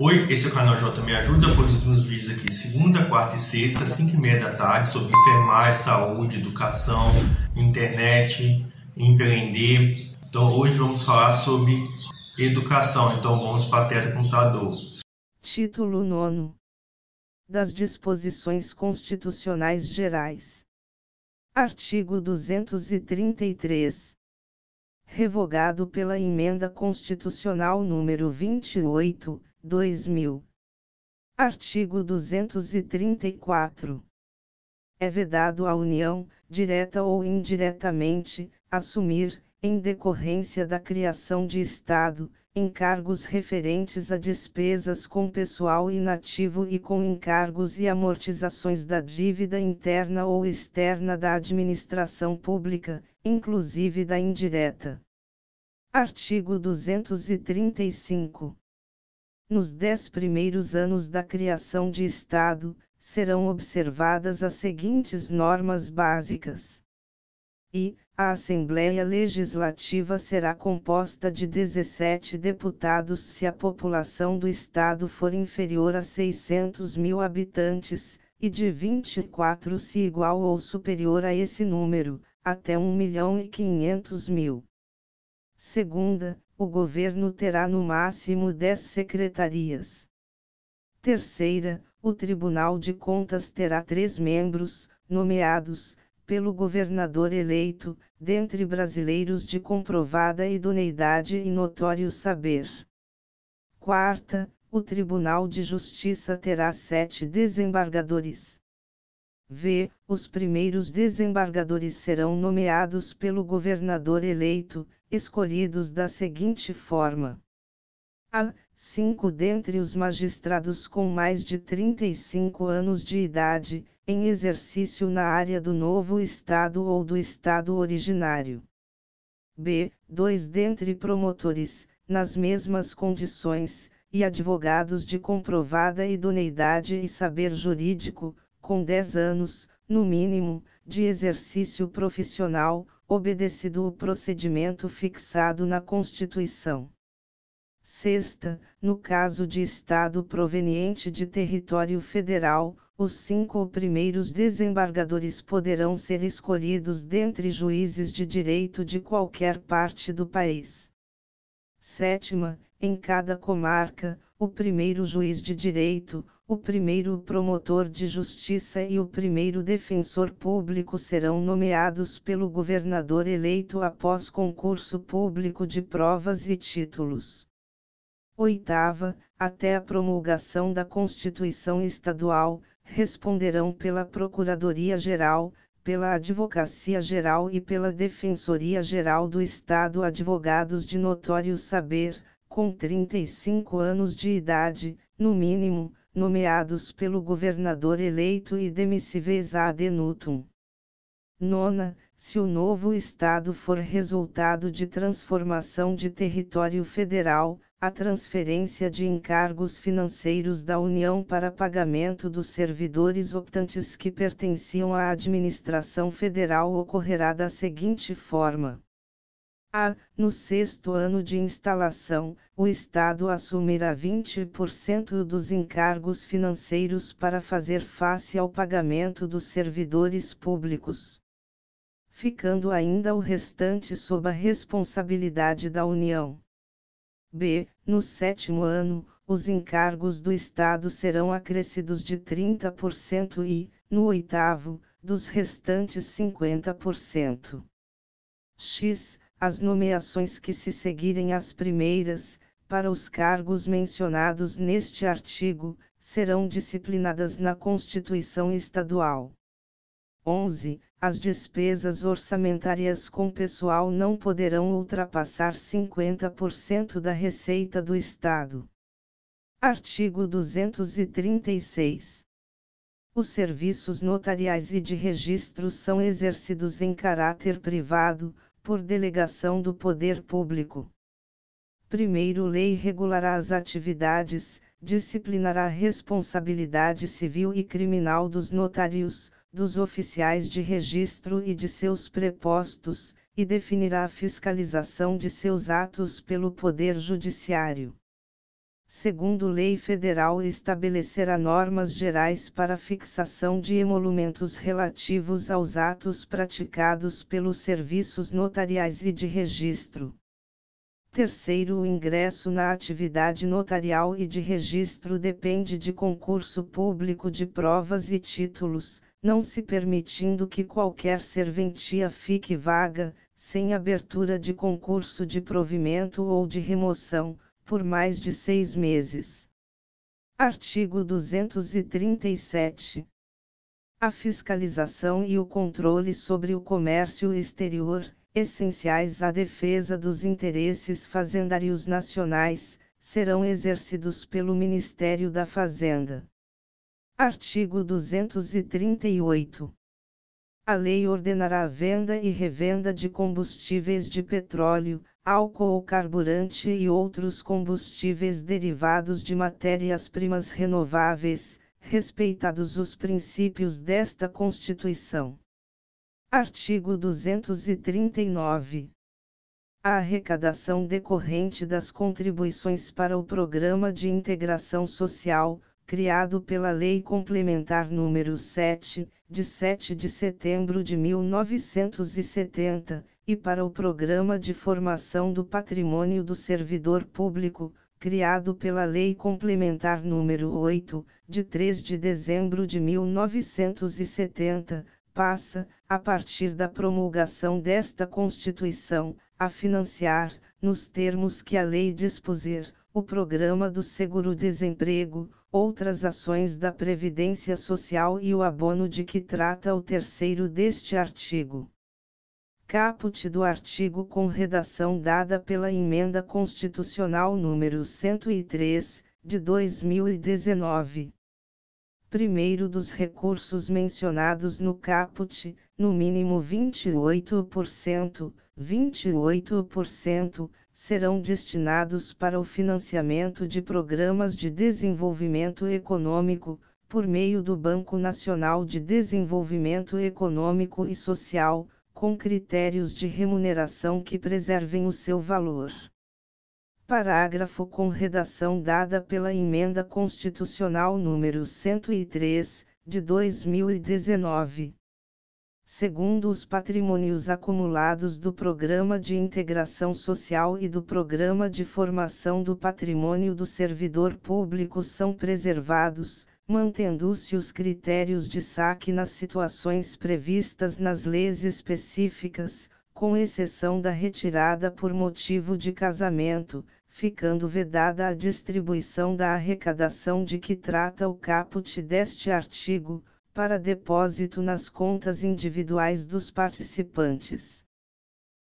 Oi, esse é o canal J Me Ajuda, produzo meus vídeos aqui segunda, quarta e sexta, 5 e meia da tarde, sobre enfermagem, saúde, educação, internet, empreender. Então hoje vamos falar sobre educação, então vamos para a tela computador. Título 9 das disposições constitucionais gerais. Artigo 233 revogado pela Emenda Constitucional número 28, 2000. Artigo 234. É vedado à União, direta ou indiretamente, assumir, em decorrência da criação de Estado, encargos referentes a despesas com pessoal inativo e com encargos e amortizações da dívida interna ou externa da administração pública, inclusive da indireta. Artigo 235. Nos dez primeiros anos da criação de Estado, serão observadas as seguintes normas básicas. E, a Assembleia Legislativa será composta de 17 deputados se a população do Estado for inferior a 600 mil habitantes, e de 24 se igual ou superior a esse número, até 1 milhão e 500 mil. Segunda, o governo terá no máximo 10 secretarias. Terceira, o Tribunal de Contas terá três membros, nomeados, pelo governador eleito, dentre brasileiros de comprovada idoneidade e notório saber. Quarta, o Tribunal de Justiça terá sete desembargadores. V. Os primeiros desembargadores serão nomeados pelo governador eleito, escolhidos da seguinte forma: a. Cinco dentre os magistrados com mais de 35 anos de idade, em exercício na área do novo Estado ou do Estado originário. B. Dois dentre promotores, nas mesmas condições, e advogados de comprovada idoneidade e saber jurídico, com 10 anos, no mínimo, de exercício profissional, obedecido o procedimento fixado na Constituição. Sexta, no caso de Estado proveniente de território federal, os cinco primeiros desembargadores poderão ser escolhidos dentre juízes de direito de qualquer parte do país. Sétima, em cada comarca, o primeiro juiz de direito, o primeiro promotor de justiça e o primeiro defensor público serão nomeados pelo governador eleito após concurso público de provas e títulos. Oitava, até a promulgação da Constituição Estadual, responderão pela Procuradoria-Geral, pela Advocacia Geral e pela Defensoria Geral do Estado advogados de notório saber, com 35 anos de idade, no mínimo, nomeados pelo governador eleito e demissives ad nutum. Nona, se o novo Estado for resultado de transformação de território federal, a transferência de encargos financeiros da União para pagamento dos servidores optantes que pertenciam à administração federal ocorrerá da seguinte forma. A. No sexto ano de instalação, o Estado assumirá 20% dos encargos financeiros para fazer face ao pagamento dos servidores públicos. Ficando ainda o restante sob a responsabilidade da União. B. No sétimo ano, os encargos do Estado serão acrescidos de 30% e, no oitavo, dos restantes 50%. X. As nomeações que se seguirem às primeiras, para os cargos mencionados neste artigo, serão disciplinadas na Constituição Estadual. 11. As despesas orçamentárias com pessoal não poderão ultrapassar 50% da receita do Estado. Artigo 236. Os serviços notariais e de registro são exercidos em caráter privado, por delegação do poder público. Primeiro, lei regulará as atividades, disciplinará a responsabilidade civil e criminal dos notários, dos oficiais de registro e de seus prepostos, e definirá a fiscalização de seus atos pelo Poder Judiciário. Segundo lei federal estabelecerá normas gerais para fixação de emolumentos relativos aos atos praticados pelos serviços notariais e de registro. Terceiro, o ingresso na atividade notarial e de registro depende de concurso público de provas e títulos, não se permitindo que qualquer serventia fique vaga, sem abertura de concurso de provimento ou de remoção, por mais de seis meses. Artigo 237. A fiscalização e o controle sobre o comércio exterior, essenciais à defesa dos interesses fazendários nacionais, serão exercidos pelo Ministério da Fazenda. Artigo 238. A lei ordenará a venda e revenda de combustíveis de petróleo, álcool carburante e outros combustíveis derivados de matérias-primas renováveis, respeitados os princípios desta Constituição. Artigo 239. A arrecadação decorrente das contribuições para o Programa de Integração Social, criado pela Lei Complementar nº 7, de 7 de setembro de 1970, e para o Programa de Formação do Patrimônio do Servidor Público, criado pela Lei Complementar nº 8, de 3 de dezembro de 1970, passa, a partir da promulgação desta Constituição, a financiar, nos termos que a lei dispuser, o Programa do Seguro-Desemprego, outras ações da Previdência Social e o abono de que trata o terceiro deste artigo caput do artigo com redação dada pela Emenda Constitucional número 103, de 2019. Primeiro dos recursos mencionados no caput, no mínimo 28%, 28%, serão destinados para o financiamento de programas de desenvolvimento econômico, por meio do Banco Nacional de Desenvolvimento Econômico e Social, com critérios de remuneração que preservem o seu valor. Parágrafo com redação dada pela Emenda Constitucional número 103, de 2019. Segundo os patrimônios acumulados do Programa de Integração Social e do Programa de Formação do Patrimônio do Servidor Público são preservados, mantendo-se os critérios de saque nas situações previstas nas leis específicas, com exceção da retirada por motivo de casamento, ficando vedada a distribuição da arrecadação de que trata o caput deste artigo, para depósito nas contas individuais dos participantes.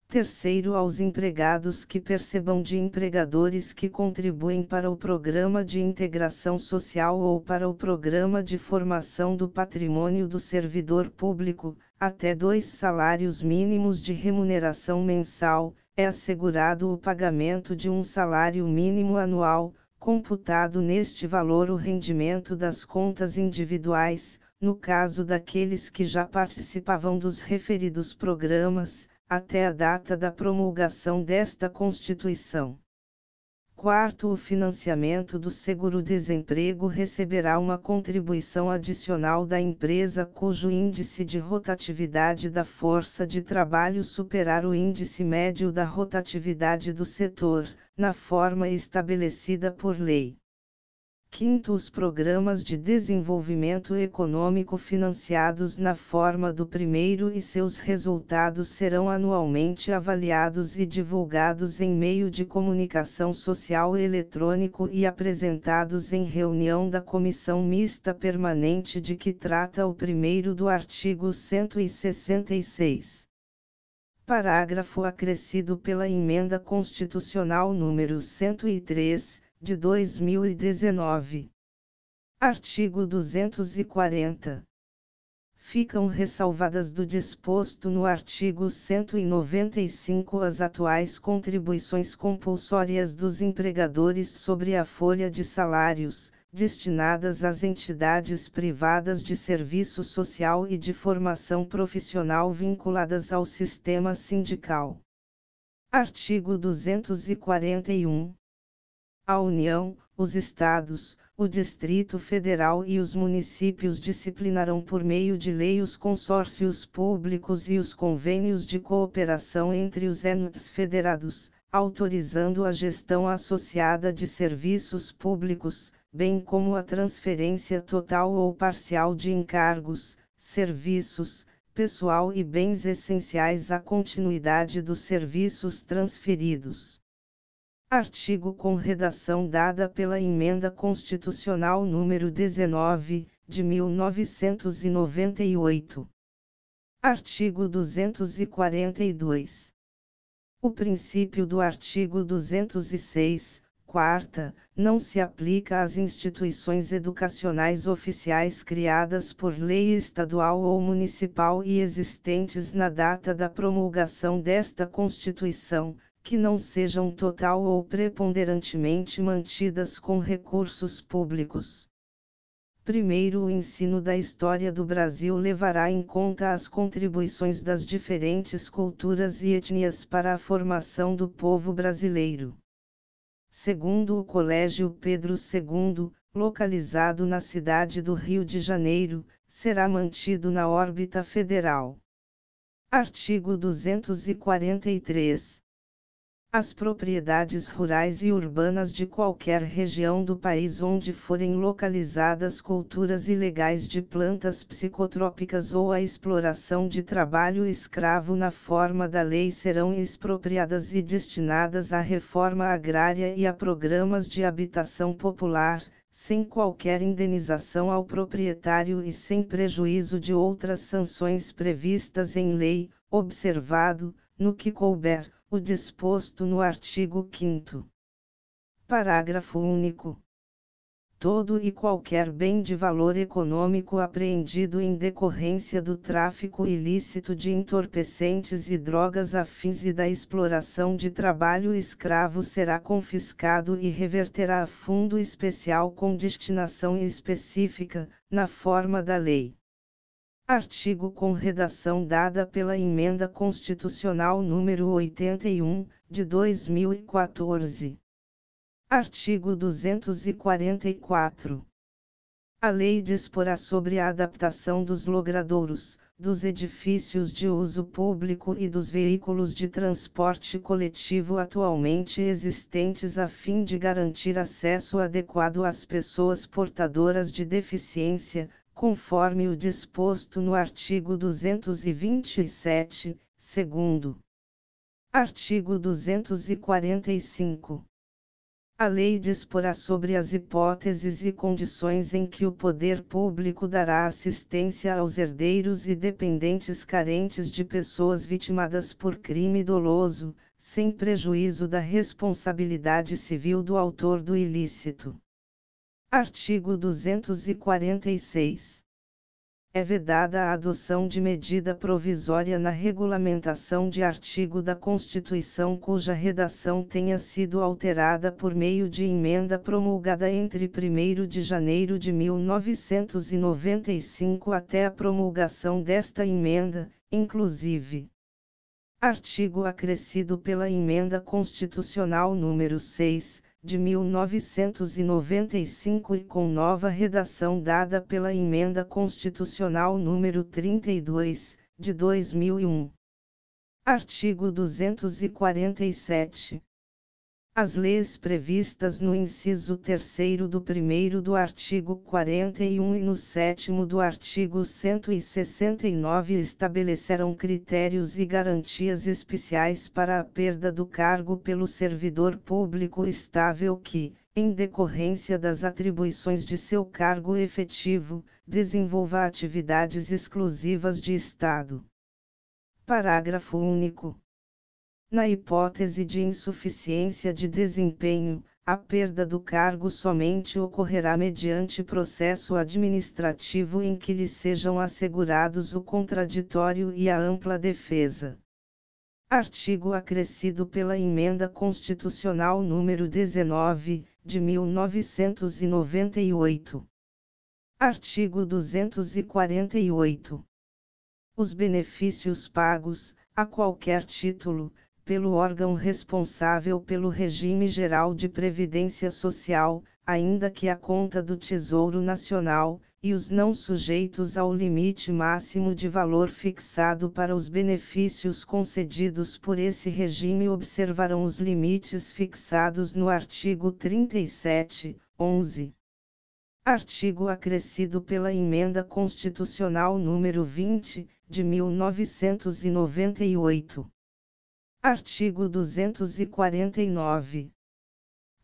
Terceiro, aos empregados que percebam de empregadores que contribuem para o Programa de Integração Social ou para o Programa de Formação do Patrimônio do Servidor Público, até dois salários mínimos de remuneração mensal, é assegurado o pagamento de um salário mínimo anual, computado neste valor o rendimento das contas individuais, no caso daqueles que já participavam dos referidos programas até a data da promulgação desta Constituição. Quarto, o financiamento do seguro-desemprego receberá uma contribuição adicional da empresa cujo índice de rotatividade da força de trabalho superar o índice médio da rotatividade do setor, na forma estabelecida por lei. Quinto, os programas de desenvolvimento econômico financiados na forma do primeiro e seus resultados serão anualmente avaliados e divulgados em meio de comunicação social eletrônico e apresentados em reunião da Comissão Mista Permanente de que trata o primeiro do artigo 166. Parágrafo acrescido pela Emenda Constitucional número 103 de 2019. Artigo 240. Ficam ressalvadas do disposto no artigo 195 as atuais contribuições compulsórias dos empregadores sobre a folha de salários, destinadas às entidades privadas de serviço social e de formação profissional vinculadas ao sistema sindical. Artigo 241 A União, os Estados, o Distrito Federal e os municípios disciplinarão por meio de lei os consórcios públicos e os convênios de cooperação entre os entes federados, autorizando a gestão associada de serviços públicos, bem como a transferência total ou parcial de encargos, serviços, pessoal e bens essenciais à continuidade dos serviços transferidos. Artigo com redação dada pela Emenda Constitucional número 19, de 1998. Artigo 242. O princípio do artigo 206, quarta, não se aplica às instituições educacionais oficiais criadas por lei estadual ou municipal e existentes na data da promulgação desta Constituição, que não sejam total ou preponderantemente mantidas com recursos públicos. Primeiro, o ensino da história do Brasil levará em conta as contribuições das diferentes culturas e etnias para a formação do povo brasileiro. Segundo, o Colégio Pedro II, localizado na cidade do Rio de Janeiro, será mantido na órbita federal. Artigo 243. As propriedades rurais e urbanas de qualquer região do país onde forem localizadas culturas ilegais de plantas psicotrópicas ou a exploração de trabalho escravo na forma da lei serão expropriadas e destinadas à reforma agrária e a programas de habitação popular, sem qualquer indenização ao proprietário e sem prejuízo de outras sanções previstas em lei, observado, no que couber o disposto no artigo 5. Parágrafo único. Todo e qualquer bem de valor econômico apreendido em decorrência do tráfico ilícito de entorpecentes e drogas afins e da exploração de trabalho escravo será confiscado e reverterá a fundo especial com destinação específica, na forma da lei. Artigo com redação dada pela Emenda Constitucional número 81, de 2014. Artigo 244. A lei disporá sobre a adaptação dos logradouros, dos edifícios de uso público e dos veículos de transporte coletivo atualmente existentes a fim de garantir acesso adequado às pessoas portadoras de deficiência, conforme o disposto no artigo 227, segundo. Artigo 245. A lei disporá sobre as hipóteses e condições em que o poder público dará assistência aos herdeiros e dependentes carentes de pessoas vitimadas por crime doloso, sem prejuízo da responsabilidade civil do autor do ilícito. Artigo 246. É vedada a adoção de medida provisória na regulamentação de artigo da Constituição cuja redação tenha sido alterada por meio de emenda promulgada entre 1 de janeiro de 1995 até a promulgação desta emenda, inclusive. Artigo acrescido pela Emenda Constitucional número 6, de 1995 e com nova redação dada pela Emenda Constitucional número 32, de 2001. Artigo 247. As leis previstas no inciso 3 do 1 do artigo 41 e no 7 do artigo 169 estabelecerão critérios e garantias especiais para a perda do cargo pelo servidor público estável que, em decorrência das atribuições de seu cargo efetivo, desenvolva atividades exclusivas de Estado. Parágrafo único. Na hipótese de insuficiência de desempenho, a perda do cargo somente ocorrerá mediante processo administrativo em que lhe sejam assegurados o contraditório e a ampla defesa. Artigo acrescido pela Emenda Constitucional número 19, de 1998. Artigo 248. Os benefícios pagos, a qualquer título, pelo órgão responsável pelo regime geral de previdência social, ainda que a conta do Tesouro Nacional, e os não sujeitos ao limite máximo de valor fixado para os benefícios concedidos por esse regime observarão os limites fixados no artigo 37, 11. Artigo acrescido pela Emenda Constitucional número 20, de 1998. Artigo 249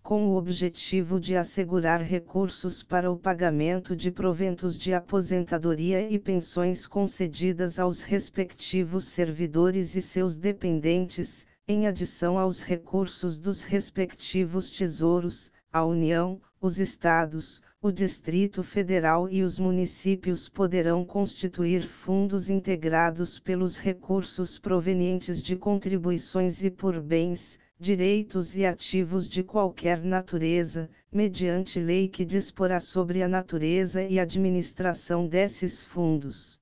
com o objetivo de assegurar recursos para o pagamento de proventos de aposentadoria e pensões concedidas aos respectivos servidores e seus dependentes, em adição aos recursos dos respectivos tesouros, a União, os Estados, o Distrito Federal e os municípios poderão constituir fundos integrados pelos recursos provenientes de contribuições e por bens, direitos e ativos de qualquer natureza, mediante lei que disporá sobre a natureza e administração desses fundos.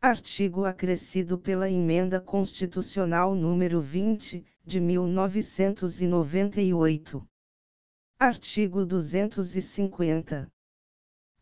Artigo acrescido pela Emenda Constitucional número 20, de 1998. Artigo 250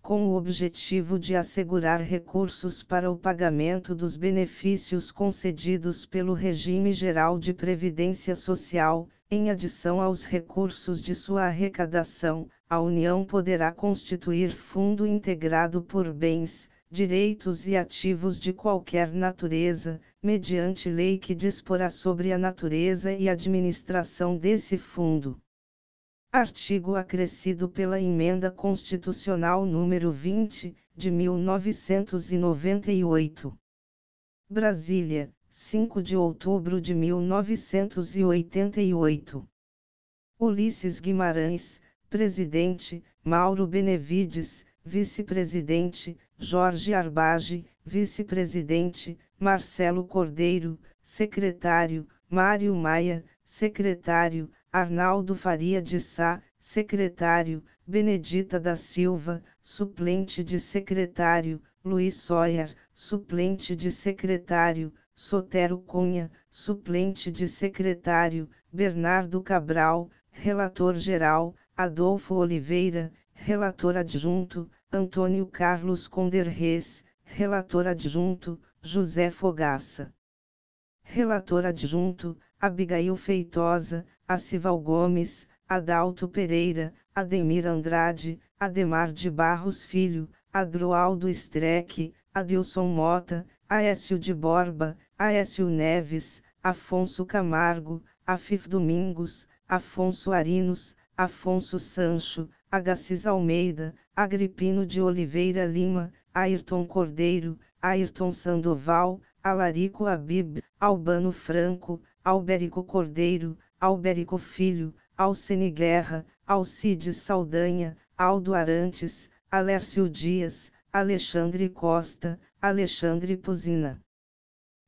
com o objetivo de assegurar recursos para o pagamento dos benefícios concedidos pelo regime geral de previdência social, em adição aos recursos de sua arrecadação, a União poderá constituir fundo integrado por bens, direitos e ativos de qualquer natureza, mediante lei que disporá sobre a natureza e administração desse fundo. Artigo acrescido pela Emenda Constitucional número 20, de 1998. Brasília, 5 de outubro de 1988. Ulisses Guimarães, presidente, Mauro Benevides, vice-presidente, Jorge Arbage, vice-presidente, Marcelo Cordeiro, secretário, Mário Maia, secretário, Arnaldo Faria de Sá, secretário, Benedita da Silva, suplente de secretário, Luiz Soyer, suplente de secretário, Sotero Cunha, suplente de secretário, Bernardo Cabral, relator geral, Adolfo Oliveira, relator adjunto, Antônio Carlos Conderres, relator adjunto, José Fogaça. Relator adjunto, Abigail Feitosa, Acival Gomes, Adalto Pereira, Ademir Andrade, Ademar de Barros Filho, Adroaldo Streck, Adilson Mota, Aécio de Borba, Aécio Neves, Afonso Camargo, Afif Domingos, Afonso Arinos, Afonso Sancho, Agassiz Almeida, Agripino de Oliveira Lima, Ayrton Cordeiro, Ayrton Sandoval, Alarico Abib, Albano Franco, Alberico Cordeiro, Alberico Filho, Alcene Guerra, Alcides Saldanha, Aldo Arantes, Alércio Dias, Alexandre Costa, Alexandre Pozina.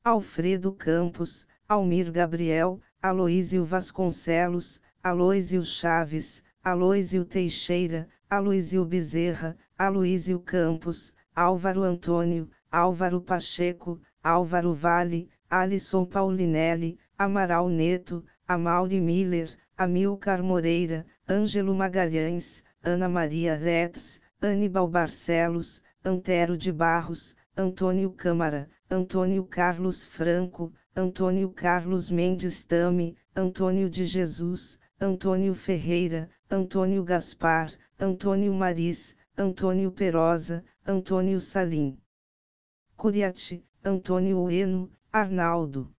Alfredo Campos, Almir Gabriel, Aloísio Vasconcelos, Aloísio Chaves, Aloísio Teixeira, Aloísio Bezerra, Aloísio Campos, Álvaro Antônio, Álvaro Pacheco, Álvaro Vale, Alisson Paulinelli, Amaral Neto, Amauri Miller, Amilcar Moreira, Ângelo Magalhães, Ana Maria Retz, Anibal Barcelos, Antero de Barros, Antônio Câmara, Antônio Carlos Franco, Antônio Carlos Mendes Tame, Antônio de Jesus, Antônio Ferreira, Antônio Gaspar, Antônio Maris, Antônio Perosa, Antônio Salim. Curiati, Antônio Ueno, Arnaldo.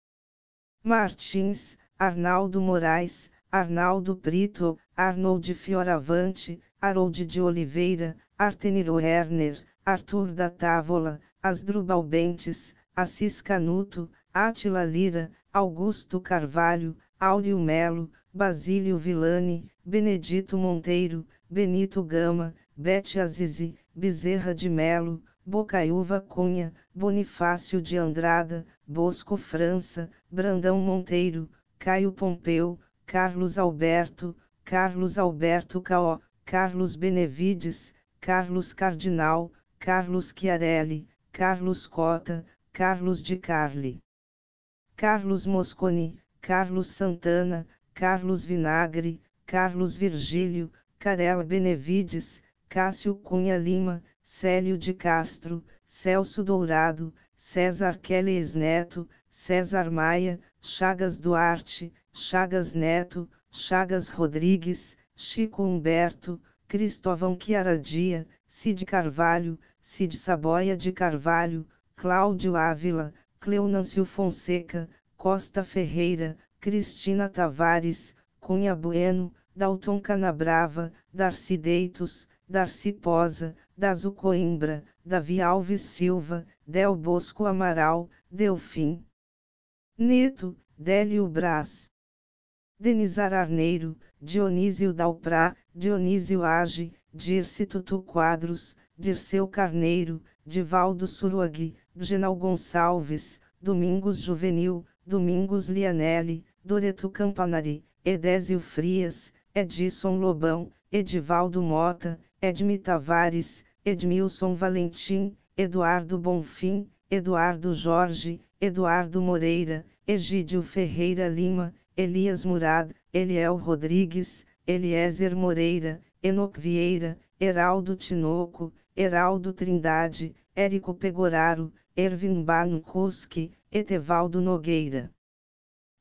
Martins, Arnaldo Moraes, Arnaldo Brito, Arnold Fioravante, Harold de Oliveira, Arteniro Herner, Arthur da Távola, Asdrubal Bentes, Assis Canuto, Átila Lira, Augusto Carvalho, Áureo Melo, Basílio Villani, Benedito Monteiro, Benito Gama, Bete Azizi, Bezerra de Melo, Bocaiúva Cunha, Bonifácio de Andrada, Bosco França, Brandão Monteiro, Caio Pompeu, Carlos Alberto, Carlos Alberto Caó, Carlos Benevides, Carlos Cardinal, Carlos Chiarelli, Carlos Cota, Carlos de Carli. Carlos Mosconi, Carlos Santana, Carlos Vinagre, Carlos Virgílio, Carela Benevides, Cássio Cunha Lima, Célio de Castro, Celso Dourado, César Kelly Neto, César Maia, Chagas Duarte, Chagas Neto, Chagas Rodrigues, Chico Humberto, Cristóvão Chiaradia, Cid Carvalho, Cid Saboia de Carvalho, Cláudio Ávila, Cleonâncio Fonseca, Costa Ferreira, Cristina Tavares, Cunha Bueno, Dalton Canabrava, Darcy Deitos, Darcy Posa, Dazu Coimbra, Davi Alves Silva, Del Bosco Amaral, Delfim. Neto, Délio Brás. Denizar Arneiro, Dionísio Dalprá, Dionísio Age, Dirce Tutu Quadros, Dirceu Carneiro, Divaldo Suruagui, Genal Gonçalves, Domingos Juvenil, Domingos Lianelli, Doreto Campanari, Edésio Frias, Edson Lobão, Edivaldo Mota, Edmi Tavares, Edmilson Valentim, Eduardo Bonfim, Eduardo Jorge, Eduardo Moreira, Egídio Ferreira Lima, Elias Murad, Eliel Rodrigues, Eliezer Moreira, Enoc Vieira, Heraldo Tinoco, Heraldo Trindade, Érico Pegoraro, Ervin Banukoski, Etevaldo Nogueira.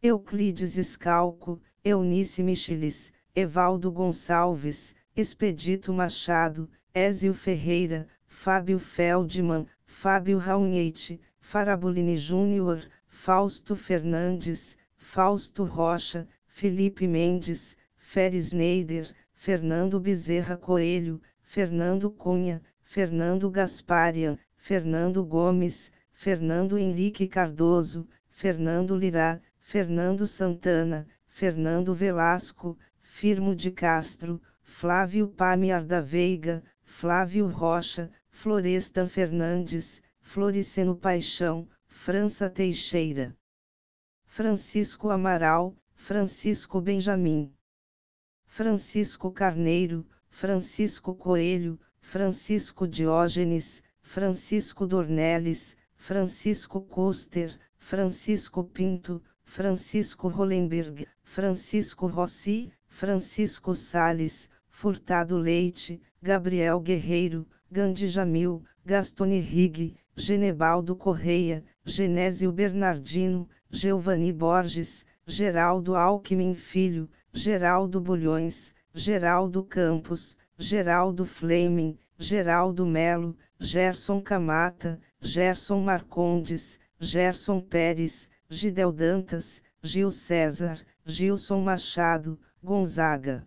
Euclides Scalco, Eunice Michelis, Evaldo Gonçalves, Expedito Machado, Ézio Ferreira, Fábio Feldman, Fábio Raunhete, Farabolini Júnior, Fausto Fernandes, Fausto Rocha, Felipe Mendes, Feres Neider, Fernando Bezerra Coelho, Fernando Cunha, Fernando Gasparian, Fernando Gomes, Fernando Henrique Cardoso, Fernando Lirá, Fernando Santana, Fernando Velasco, Firmo de Castro, Flávio Pamiar da Veiga, Flávio Rocha, Florestan Fernandes, Floriceno Paixão, França Teixeira. Francisco Amaral, Francisco Benjamin. Francisco Carneiro, Francisco Coelho, Francisco Diógenes, Francisco Dornelles, Francisco Coster, Francisco Pinto, Francisco Hollenberg, Francisco Rossi, Francisco Sales, Furtado Leite, Gabriel Guerreiro, Gandhi Jamil, Gastone Rig, Genebaldo Correia, Genésio Bernardino, Giovanni Borges, Geraldo Alckmin Filho, Geraldo Bulhões, Geraldo Campos, Geraldo Fleming, Geraldo Melo, Gerson Camata, Gerson Marcondes, Gerson Pérez, Gidel Dantas, Gil César, Gilson Machado, Gonzaga.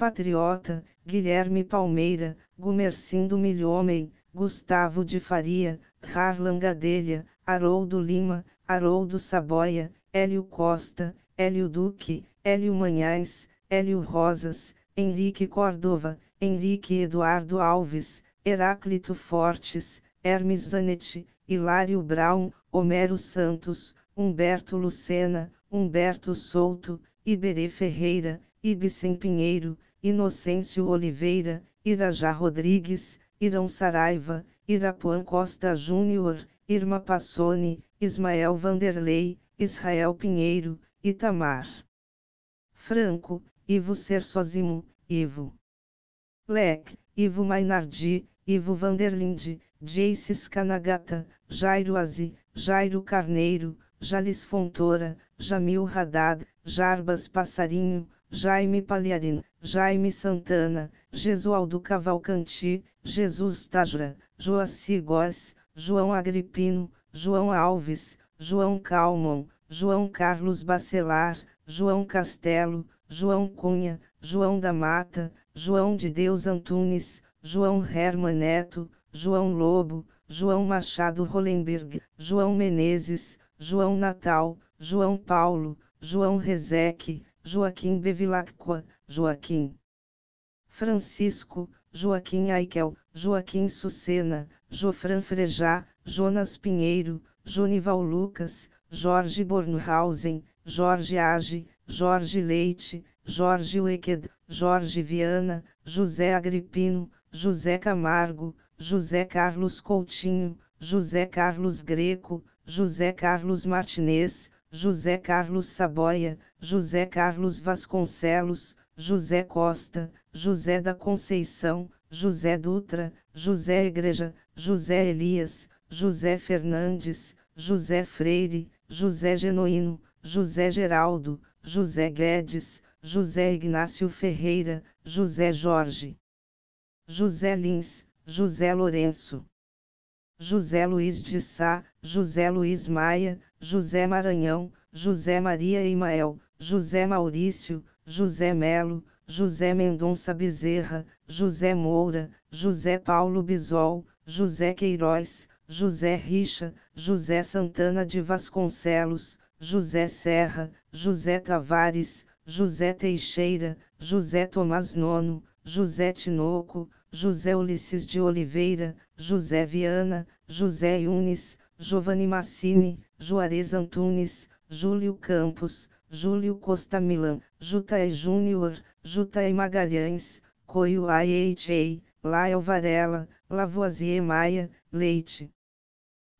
Patriota, Guilherme Palmeira, Gumercindo Milhomem, Gustavo de Faria, Harlan Gadelha, Haroldo Lima, Haroldo Saboia, Hélio Costa, Hélio Duque, Hélio Manhães, Hélio Rosas, Henrique Cordova, Henrique Eduardo Alves, Heráclito Fortes, Hermes Zanetti, Hilário Brown, Homero Santos, Humberto Lucena, Humberto Souto, Iberê Ferreira, Ibsen Pinheiro, Inocêncio Oliveira, Irajá Rodrigues, Irão Saraiva, Irapuã Costa Júnior, Irma Passoni, Ismael Vanderlei, Israel Pinheiro, Itamar Franco, Ivo Sersozimo, Ivo Lec, Ivo Mainardi, Ivo Vanderlinde, Jace Scanagata, Jairo Azi, Jairo Carneiro, Jalis Fontoura, Jamil Haddad, Jarbas Passarinho, Jaime Palharin, Jaime Santana, Jesualdo Cavalcanti, Jesus Tajra, Joaci Góes, João Agripino, João Alves, João Calmon, João Carlos Bacelar, João Castelo, João Cunha, João da Mata, João de Deus Antunes, João Herman Neto, João Lobo, João Machado Hollenberg, João Menezes, João Natal, João Paulo, João Rezeque, Joaquim Bevilacqua, Joaquim. Francisco, Joaquim Aikel, Joaquim Sucena, Jofran Frejá, Jonas Pinheiro, Jonival Lucas, Jorge Bornhausen, Jorge Age, Jorge Leite, Jorge Wecked, Jorge Viana, José Agripino, José Camargo, José Carlos Coutinho, José Carlos Greco, José Carlos Martinez, José Carlos Saboia, José Carlos Vasconcelos, José Costa, José da Conceição, José Dutra, José Igreja, José Elias, José Fernandes, José Freire, José Genoíno, José Geraldo, José Guedes, José Ignácio Ferreira, José Jorge, José Lins, José Lourenço. José Luiz de Sá, José Luiz Maia, José Maranhão, José Maria Imael, José Maurício, José Melo, José Mendonça Bezerra, José Moura, José Paulo Bisol, José Queiroz, José Richa, José Santana de Vasconcelos, José Serra, José Tavares, José Teixeira, José Tomás Nono, José Tinoco, José Ulisses de Oliveira, José Viana, José Yunes, Giovanni Massini, Juarez Antunes, Júlio Campos, Júlio Costa Milan, Jutae Júnior, Jutae Magalhães, Coio IHA, Lael Varela, Lavoisier Maia, Leite.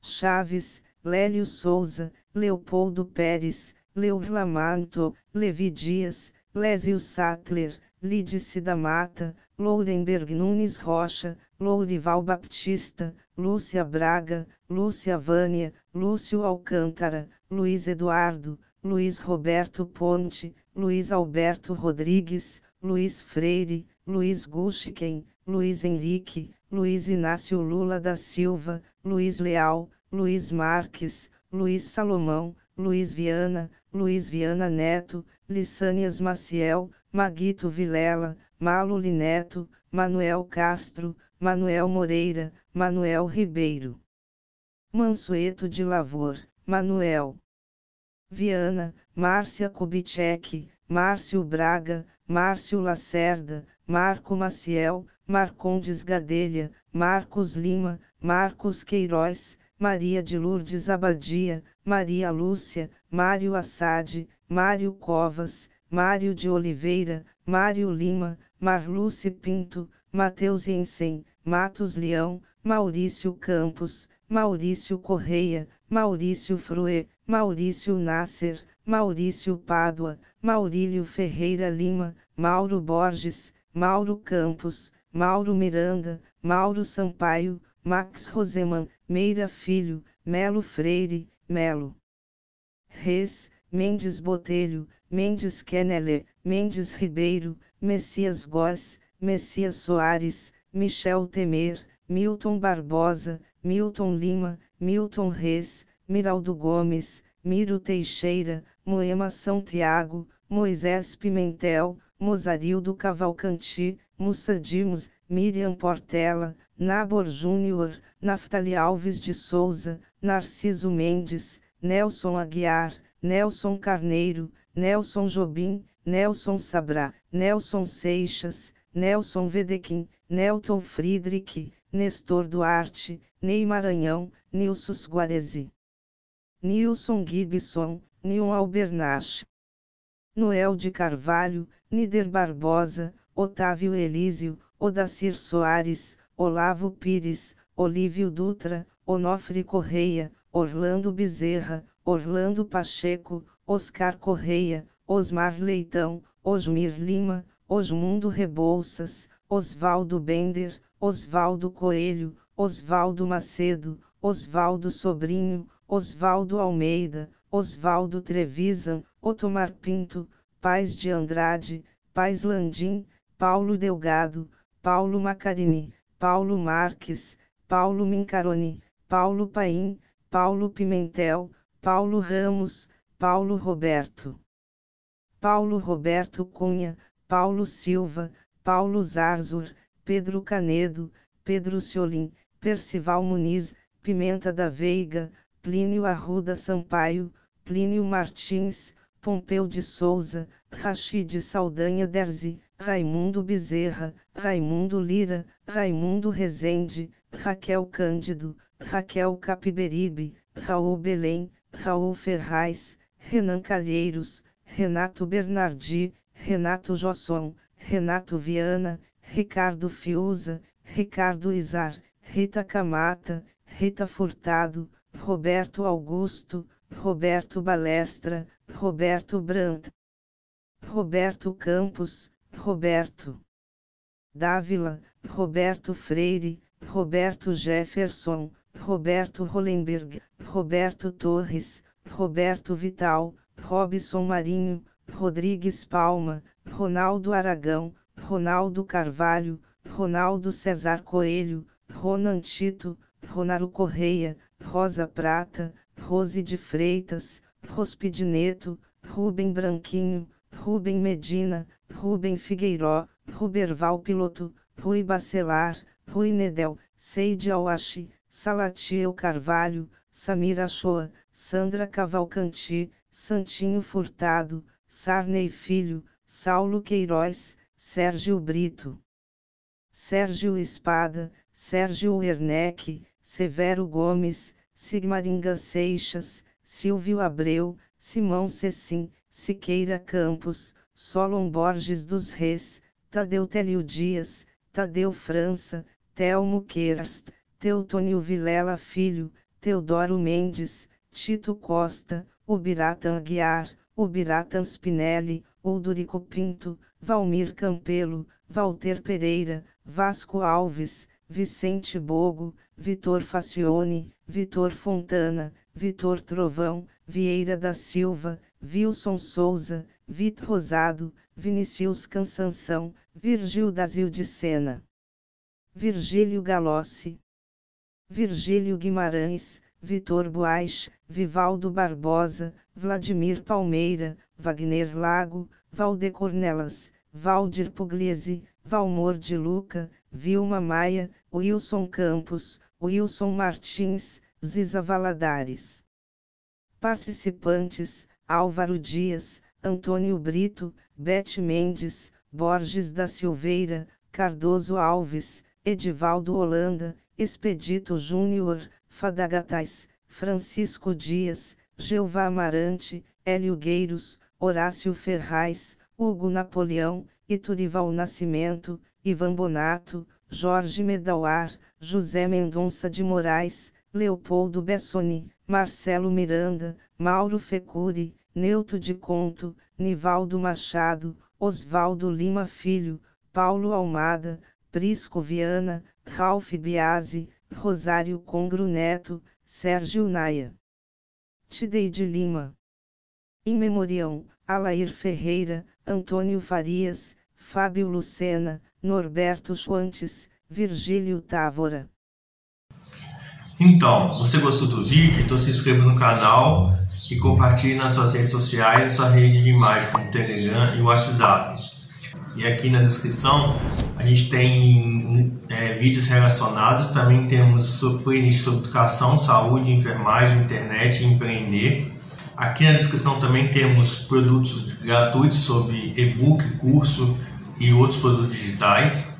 Chaves, Lélio Souza, Leopoldo Pérez, Leur Lamanto, Levi Dias, Lésio Sattler, Lídice da Mata, Lourenberg Nunes Rocha, Lourival Baptista, Lúcia Braga, Lúcia Vânia, Lúcio Alcântara, Luiz Eduardo, Luiz Roberto Ponte, Luiz Alberto Rodrigues, Luiz Freire, Luiz Gulchiken, Luiz Henrique, Luiz Inácio Lula da Silva, Luiz Leal, Luiz Marques, Luiz Salomão, Luiz Viana, Luiz Viana Neto, Lissânias Maciel, Maguito Vilela, Malo Lineto, Manuel Castro, Manuel Moreira, Manuel Ribeiro. Mansueto de Lavor, Manuel. Viana, Márcia Kubitschek, Márcio Braga, Márcio Lacerda, Marco Maciel, Marcondes Gadelha, Marcos Lima, Marcos Queiroz, Maria de Lourdes Abadia, Maria Lúcia, Mário Assad, Mário Covas, Mário de Oliveira, Mário Lima, Marluce Pinto, Mateus Jensen, Matos Leão, Maurício Campos, Maurício Correia, Maurício Frue, Maurício Nasser, Maurício Pádua, Maurílio Ferreira Lima, Mauro Borges, Mauro Campos, Mauro Miranda, Mauro Sampaio, Max Roseman, Meira Filho, Melo Freire, Melo Reis, Mendes Botelho, Mendes Kenele, Mendes Ribeiro, Messias Góes, Messias Soares, Michel Temer, Milton Barbosa, Milton Lima, Milton Reis, Miraldo Gomes, Miro Teixeira, Moema São Tiago, Moisés Pimentel, Mozarildo Cavalcanti, Mussa Dimos, Miriam Portela, Nabor Júnior, Naftali Alves de Souza, Narciso Mendes, Nelson Aguiar, Nelson Carneiro, Nelson Jobim, Nelson Sabrá, Nelson Seixas, Nelson Vedequim, Nelton Friedrich, Nestor Duarte, Ney Maranhão, Nilson Guarezi. Nilson Gibson, Nilson Albernach. Noel de Carvalho, Nider Barbosa, Otávio Elísio, Odacir Soares, Olavo Pires, Olívio Dutra, Onofre Correia, Orlando Bezerra, Orlando Pacheco, Oscar Correia, Osmar Leitão, Osmir Lima, Osmundo Rebouças, Osvaldo Bender, Osvaldo Coelho, Osvaldo Macedo, Osvaldo Sobrinho, Osvaldo Almeida, Osvaldo Trevisan, Otomar Pinto, Paz de Andrade, Paz Landim, Paulo Delgado, Paulo Macarini, Paulo Marques, Paulo Mincaroni, Paulo Paim, Paulo Pimentel, Paulo Ramos, Paulo Roberto. Paulo Roberto Cunha, Paulo Silva, Paulo Zarzur, Pedro Canedo, Pedro Ciolim, Percival Muniz, Pimenta da Veiga, Plínio Arruda Sampaio, Plínio Martins, Pompeu de Souza, Rachid Saldanha Derzi, Raimundo Bezerra, Raimundo Lira, Raimundo Rezende, Raquel Cândido, Raquel Capiberibe, Raul Belém, Raul Ferraz, Renan Calheiros, Renato Bernardi, Renato Josson, Renato Viana, Ricardo Fiuza, Ricardo Izar, Rita Camata, Rita Furtado, Roberto Augusto, Roberto Balestra, Roberto Brandt, Roberto Campos, Roberto Dávila, Roberto Freire, Roberto Jefferson, Roberto Hollenberg, Roberto Torres, Roberto Vital, Robson Marinho, Rodrigues Palma, Ronaldo Aragão, Ronaldo Carvalho, Ronaldo Cesar Coelho, Ronan Tito, Ronaro Correia, Rosa Prata, Rose de Freitas, Rospide Neto, Rubem Branquinho, Rubem Medina, Rubem Figueiró, Ruberval Piloto, Rui Bacelar, Rui Nedel, Seide Awashi, Salatiel Carvalho, Samira Shoa, Sandra Cavalcanti, Santinho Furtado, Sarney Filho, Saulo Queiroz, Sérgio Brito. Sérgio Espada, Sérgio Werneck, Severo Gomes, Sigmaringa Seixas, Silvio Abreu, Simão Cecim, Siqueira Campos, Solon Borges dos Reis, Tadeu Telio Dias, Tadeu França, Telmo Kerst, Teutônio Vilela Filho, Teodoro Mendes, Tito Costa, Ubiratan Aguiar, Ubiratan Spinelli, Oldurico Pinto, Valmir Campelo, Walter Pereira, Vasco Alves, Vicente Bogo, Vitor Facione, Vitor Fontana, Vitor Trovão, Vieira da Silva, Wilson Souza, Vitor Rosado, Vinicius Cansanção, Virgil da de Sena. Virgílio Galossi. Virgílio Guimarães, Vitor Boas, Vivaldo Barbosa, Vladimir Palmeira, Wagner Lago, Valde Cornelas, Valdir Pugliese, Valmor de Luca, Vilma Maia, Wilson Campos, Wilson Martins, Ziza Valadares. Participantes, Álvaro Dias, Antônio Brito, Bete Mendes, Borges da Silveira, Cardoso Alves, Edivaldo Holanda, Expedito Júnior, Fadagatais, Francisco Dias, Jeová Amarante, Hélio Gueiros, Horácio Ferraz, Hugo Napoleão, Iturival Nascimento, Ivan Bonato, Jorge Medauar, José Mendonça de Moraes, Leopoldo Bessoni, Marcelo Miranda, Mauro Fecuri, Neuto de Conto, Nivaldo Machado, Osvaldo Lima Filho, Paulo Almada, Prisco Viana, Ralph Biasi, Rosário Congro Neto, Sérgio Naia. Tideide Lima. Em memoriam, Alair Ferreira, Antônio Farias, Fábio Lucena, Norberto Schwantes, Virgílio Távora. Então, você gostou do vídeo? Então se inscreva no canal e compartilhe nas suas redes sociais e sua rede de imagem como Telegram e WhatsApp. E aqui na descrição a gente tem é, vídeos relacionados, também temos playlist sobre educação, saúde, enfermagem, internet e empreender. Aqui na descrição também temos produtos gratuitos sobre e-book, curso e outros produtos digitais.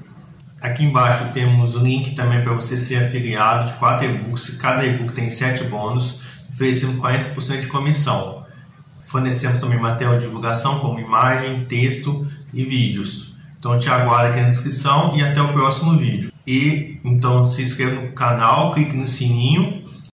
Aqui embaixo temos o link também para você ser afiliado de quatro e-books. Cada e-book tem 7 bônus, oferecendo 40% de comissão. Fornecemos também material de divulgação como imagem, texto e vídeos. Então te aguardo aqui na descrição e até o próximo vídeo. E então se inscreva no canal, clique no sininho